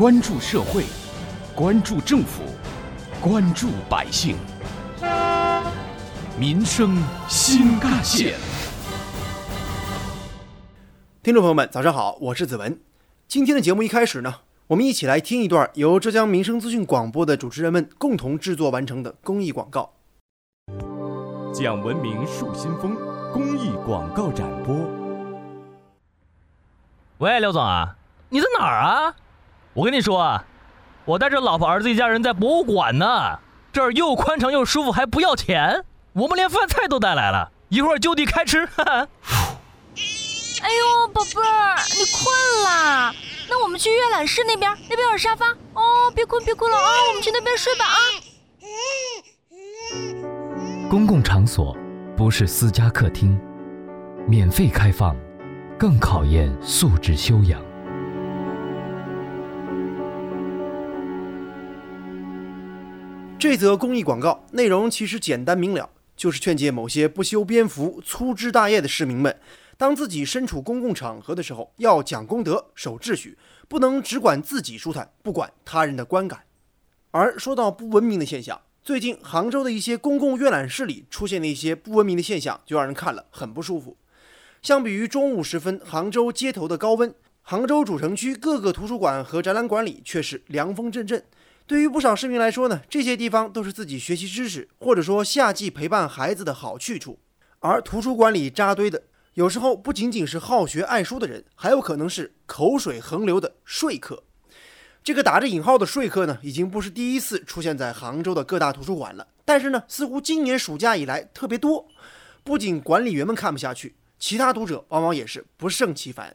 关注社会，关注政府，关注百姓，民生新干线。听众朋友们，早上好，我是子文。今天的节目一开始呢，我们一起来听一段由浙江民生资讯广播的主持人们共同制作完成的公益广告。讲文明树新风公益广告展播。喂，刘总啊，你在哪儿啊？我跟你说啊，我带着老婆儿子一家人在博物馆呢，这儿又宽敞又舒服，还不要钱。我们连饭菜都带来了，一会儿就地开吃。哈哈。哎呦，宝贝儿，你困啦？那我们去阅览室那边，那边有沙发哦。别困，别困了啊，我们去那边睡吧啊。公共场所不是私家客厅，免费开放，更考验素质修养。这则公益广告内容其实简单明了，就是劝诫某些不修边幅、粗枝大叶的市民们，当自己身处公共场合的时候，要讲公德、守秩序，不能只管自己舒坦，不管他人的观感。而说到不文明的现象，最近，杭州的一些公共阅览室里出现的一些不文明的现象，就让人看了很不舒服。相比于中午时分杭州街头的高温，杭州主城区各个图书馆和展览馆里却是凉风阵阵。对于不少市民来说呢，这些地方都是自己学习知识，或者说夏季陪伴孩子的好去处。而图书馆里扎堆的，有时候不仅仅是好学爱书的人，还有可能是口水横流的说客。这个打着引号的说客呢，已经不是第一次出现在杭州的各大图书馆了。但是呢，似乎今年暑假以来特别多。不仅管理员们看不下去，其他读者往往也是不胜其烦。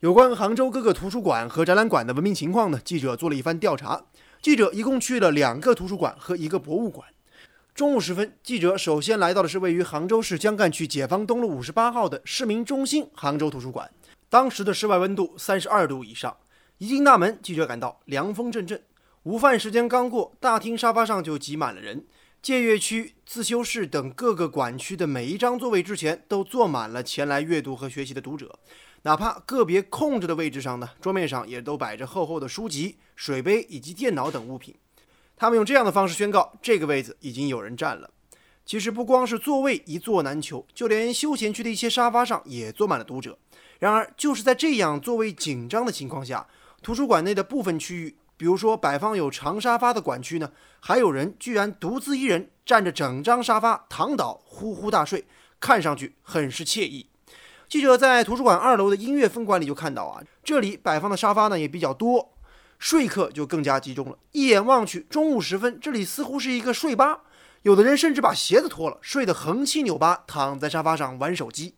有关杭州各个图书馆和展览馆的文明情况呢，记者做了一番调查。记者一共去了两个图书馆和一个博物馆。中午时分，记者首先来到的是位于杭州市江干区解放东路五十八号的市民中心杭州图书馆。当时的室外温度三十二度以上。一进大门，记者感到凉风阵阵。午饭时间刚过，大厅沙发上就挤满了人。借阅区、自修室等各个馆区的每一张座位之前，都坐满了前来阅读和学习的读者。哪怕个别空着的位置上呢，桌面上也都摆着厚厚的书籍、水杯以及电脑等物品。他们用这样的方式宣告，这个位子已经有人占了。其实不光是座位一座难求，就连休闲区的一些沙发上也坐满了读者。然而，就是在这样座位紧张的情况下，图书馆内的部分区域，比如说摆放有长沙发的馆区呢，还有人居然独自一人占着整张沙发躺倒，呼呼大睡，看上去很是惬意。记者在图书馆二楼的音乐分馆里就看到啊，这里摆放的沙发呢也比较多，说客就更加集中了。一眼望去，中午时分，这里似乎是一个睡吧，有的人甚至把鞋子脱了，睡得横七扭八，躺在沙发上玩手机。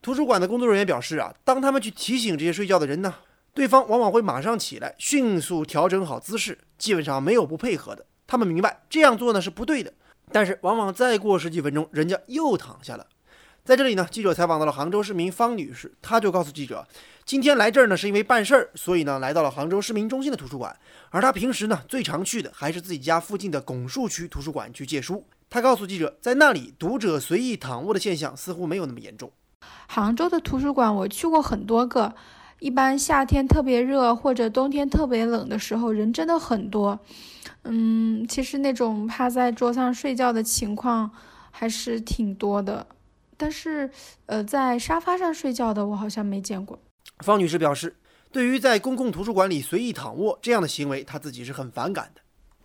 图书馆的工作人员表示啊，当他们去提醒这些睡觉的人呢。对方往往会马上起来，迅速调整好姿势，基本上没有不配合的。他们明白这样做呢是不对的，但是往往再过十几分钟，人家又躺下了。在这里呢，记者采访到了杭州市民方女士，她就告诉记者，今天来这儿呢是因为办事儿，所以呢来到了杭州市民中心的图书馆。而她平时呢最常去的还是自己家附近的拱墅区图书馆去借书。她告诉记者，在那里读者随意躺卧的现象似乎没有那么严重。杭州的图书馆我去过很多个。一般夏天特别热或者冬天特别冷的时候，人真的很多。嗯，其实那种趴在桌上睡觉的情况还是挺多的，但是呃，在沙发上睡觉的我好像没见过。方女士表示，对于在公共图书馆里随意躺卧这样的行为，她自己是很反感的。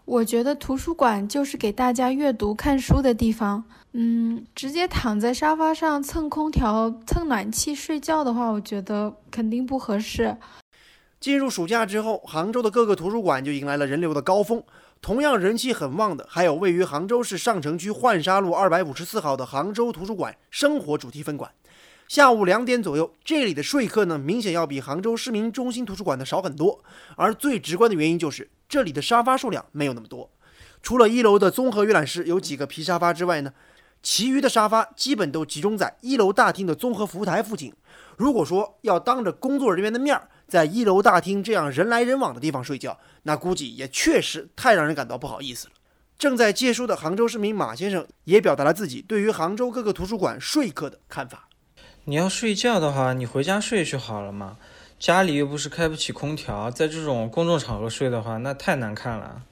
我觉得图书馆就是给大家阅读看书的地方。嗯，直接躺在沙发上蹭空调、蹭暖气睡觉的话，我觉得肯定不合适。进入暑假之后，杭州的各个图书馆就迎来了人流的高峰。同样人气很旺的，还有位于杭州市上城区浣纱路二百五十四号的杭州图书馆生活主题分馆。下午两点左右，这里的说客呢，明显要比杭州市民中心图书馆的少很多。而最直观的原因就是，这里的沙发数量没有那么多。除了一楼的综合阅览室有几个皮沙发之外呢？其余的沙发基本都集中在一楼大厅的综合服务台附近。如果说要当着工作人员的面儿，在一楼大厅这样人来人往的地方睡觉，那估计也确实太让人感到不好意思了。正在借书的杭州市民马先生也表达了自己对于杭州各个图书馆说客的看法：你要睡觉的话，你回家睡就好了嘛。家里又不是开不起空调，在这种公众场合睡的话，那太难看了。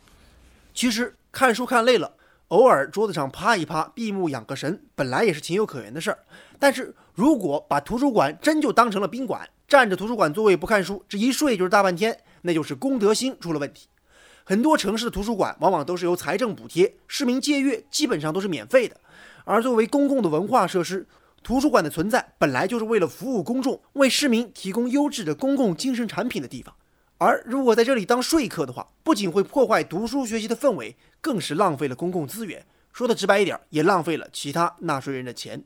其实看书看累了，偶尔桌子上趴一趴，闭目养个神，本来也是情有可原的事儿。但是如果把图书馆真就当成了宾馆，占着图书馆座位不看书，这一睡就是大半天，那就是公德心出了问题。很多城市的图书馆往往都是由财政补贴，市民借阅基本上都是免费的。而作为公共的文化设施，图书馆的存在本来就是为了服务公众，为市民提供优质的公共精神产品的地方。而如果在这里当说客的话，不仅会破坏读书学习的氛围，更是浪费了公共资源。说的直白一点，也浪费了其他纳税人的钱。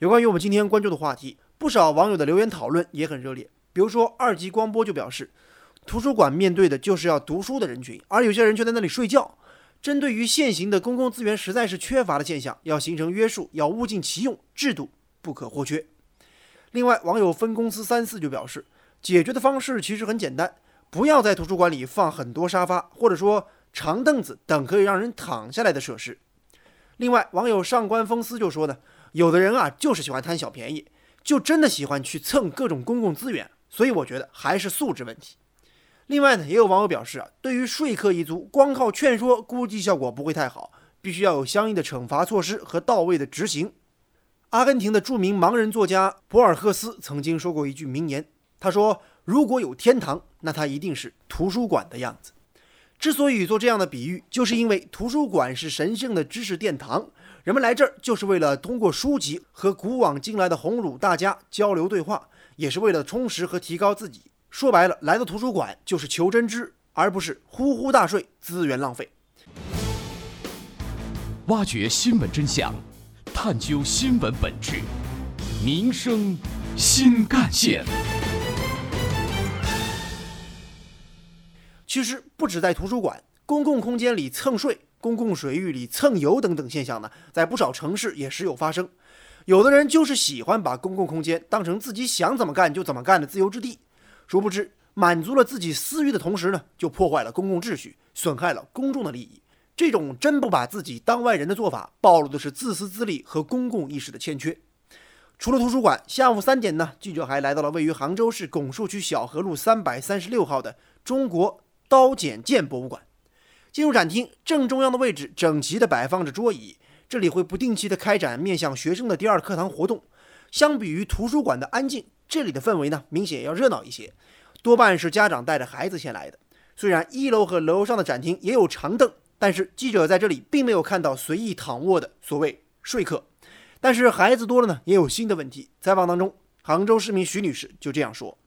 有关于我们今天关注的话题，不少网友的留言讨论也很热烈。比如说二级光波就表示。图书馆面对的就是要读书的人群，而有些人却在那里睡觉。针对于现行的公共资源实在是缺乏的现象，要形成约束，要物尽其用，制度不可或缺。另外，网友分公司三四就表示，解决的方式其实很简单，不要在图书馆里放很多沙发，或者说长凳子等可以让人躺下来的设施。另外，网友上官风思就说呢，有的人啊就是喜欢贪小便宜，就真的喜欢去蹭各种公共资源，所以我觉得还是素质问题。另外呢，也有网友表示啊，对于说客一族，光靠劝说估计效果不会太好，必须要有相应的惩罚措施和到位的执行。阿根廷的著名盲人作家博尔赫斯曾经说过一句名言，他说：“如果有天堂，那它一定是图书馆的样子。”之所以做这样的比喻，就是因为图书馆是神圣的知识殿堂，人们来这儿就是为了通过书籍和古往今来的鸿儒大家交流对话，也是为了充实和提高自己。说白了，来到图书馆就是求真知，而不是呼呼大睡、资源浪费。挖掘新闻真相，探究新闻本质，民生新干线。其实，不止在图书馆，公共空间里蹭睡、公共水域里蹭油等等现象呢，在不少城市也时有发生。有的人就是喜欢把公共空间当成自己想怎么干就怎么干的自由之地。殊不知，满足了自己私欲的同时呢，就破坏了公共秩序，损害了公众的利益。这种真不把自己当外人的做法，暴露的是自私自利和公共意识的欠缺。除了图书馆，下午三点呢，记者还来到了位于杭州市拱墅区小河路三百三十六号的中国刀剪剑博物馆。进入展厅，正中央的位置整齐地摆放着桌椅，这里会不定期地开展面向学生的第二课堂活动。相比于图书馆的安静。这里的氛围呢，明显要热闹一些，多半是家长带着孩子先来的。虽然一楼和楼上的展厅也有长凳，但是记者在这里并没有看到随意躺卧的所谓说客。但是孩子多了呢，也有新的问题。采访当中，杭州市民徐女士就这样说：“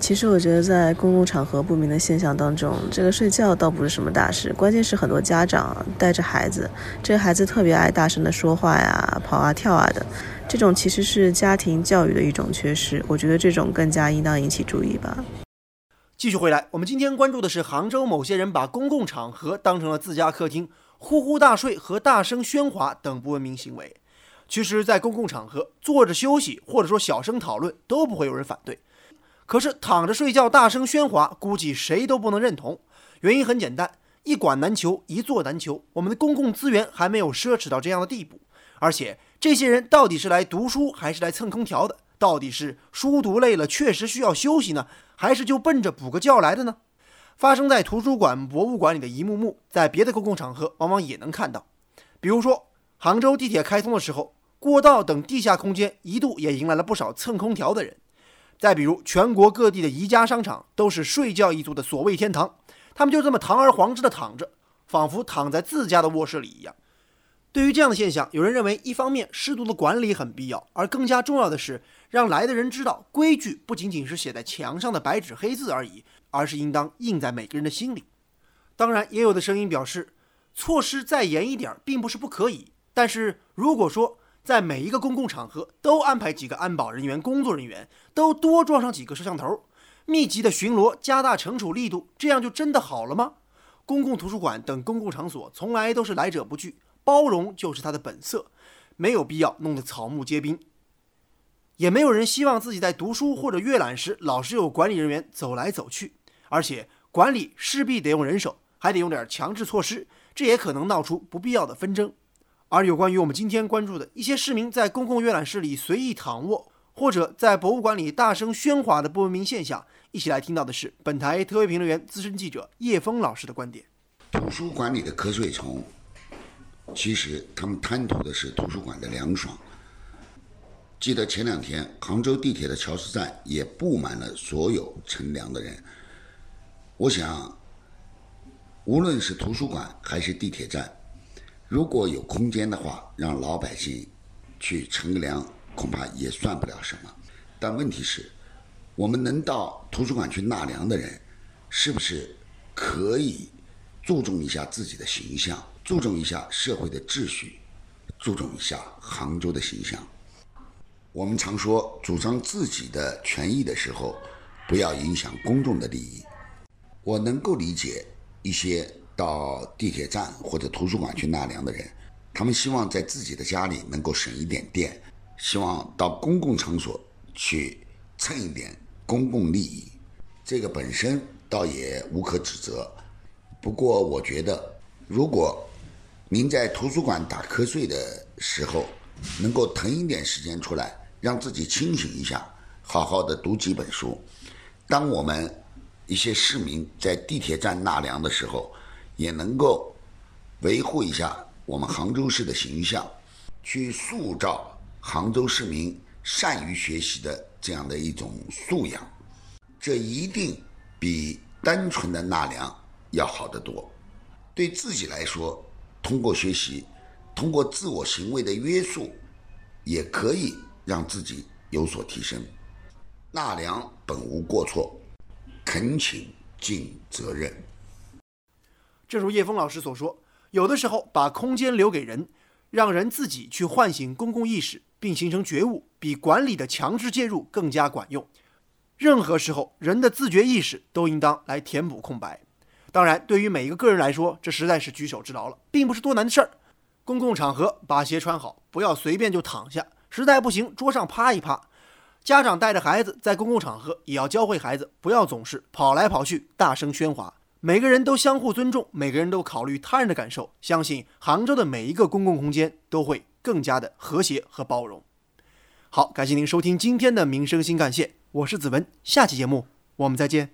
其实我觉得在公共场合不明的现象当中，这个睡觉倒不是什么大事，关键是很多家长带着孩子，这个孩子特别爱大声的说话呀、跑啊、跳啊的。”这种其实是家庭教育的一种缺失，我觉得这种更加应当引起注意吧。继续回来，我们今天关注的是杭州某些人把公共场合当成了自家客厅，呼呼大睡和大声喧哗等不文明行为。其实，在公共场合坐着休息或者说小声讨论都不会有人反对，可是躺着睡觉大声喧哗，估计谁都不能认同。原因很简单，一馆难求，一座难求，我们的公共资源还没有奢侈到这样的地步，而且。这些人到底是来读书还是来蹭空调的？到底是书读累了确实需要休息呢，还是就奔着补个觉来的呢？发生在图书馆、博物馆里的一幕幕，在别的公共场合往往也能看到。比如说，杭州地铁开通的时候，过道等地下空间一度也迎来了不少蹭空调的人。再比如，全国各地的宜家商场都是睡觉一族的所谓天堂，他们就这么堂而皇之的躺着，仿佛躺在自家的卧室里一样。对于这样的现象，有人认为，一方面适度的管理很必要，而更加重要的是让来的人知道，规矩不仅仅是写在墙上的白纸黑字而已，而是应当印在每个人的心里。当然，也有的声音表示，措施再严一点并不是不可以，但是如果说在每一个公共场合都安排几个安保人员、工作人员，都多装上几个摄像头，密集的巡逻，加大惩处力度，这样就真的好了吗？公共图书馆等公共场所从来都是来者不拒。包容就是它的本色，没有必要弄得草木皆兵。也没有人希望自己在读书或者阅览时老是有管理人员走来走去，而且管理势必得用人手，还得用点强制措施，这也可能闹出不必要的纷争。而有关于我们今天关注的一些市民在公共阅览室里随意躺卧，或者在博物馆里大声喧哗的不文明现象，一起来听到的是本台特约评论员、资深记者叶峰老师的观点。图书馆里的瞌睡虫，其实他们贪图的是图书馆的凉爽。记得前两天杭州地铁的乔司站也布满了所有乘凉的人。我想，无论是图书馆还是地铁站，如果有空间的话，让老百姓去乘凉。恐怕也算不了什么，但问题是，我们能到图书馆去纳凉的人，是不是可以注重一下自己的形象，注重一下社会的秩序，注重一下杭州的形象？我们常说，主张自己的权益的时候，不要影响公众的利益。我能够理解一些到地铁站或者图书馆去纳凉的人，他们希望在自己的家里能够省一点电。希望到公共场所去蹭一点公共利益，这个本身倒也无可指责。不过，我觉得，如果您在图书馆打瞌睡的时候，能够腾一点时间出来，让自己清醒一下，好好的读几本书。当我们一些市民在地铁站纳凉的时候，也能够维护一下我们杭州市的形象，去塑造。杭州市民善于学习的这样的一种素养，这一定比单纯的纳凉要好得多。对自己来说，通过学习，通过自我行为的约束，也可以让自己有所提升。纳凉本无过错，恳请尽责任。正如叶峰老师所说，有的时候把空间留给人，让人自己去唤醒公共意识。并形成觉悟，比管理的强制介入更加管用。任何时候，人的自觉意识都应当来填补空白。当然，对于每一个个人来说，这实在是举手之劳了，并不是多难的事儿。公共场合把鞋穿好，不要随便就躺下，实在不行桌上趴一趴。家长带着孩子在公共场合，也要教会孩子不要总是跑来跑去，大声喧哗。每个人都相互尊重，每个人都考虑他人的感受，相信杭州的每一个公共空间都会。更加的和谐和包容。好，感谢您收听今天的民生新干线，我是子文，下期节目我们再见。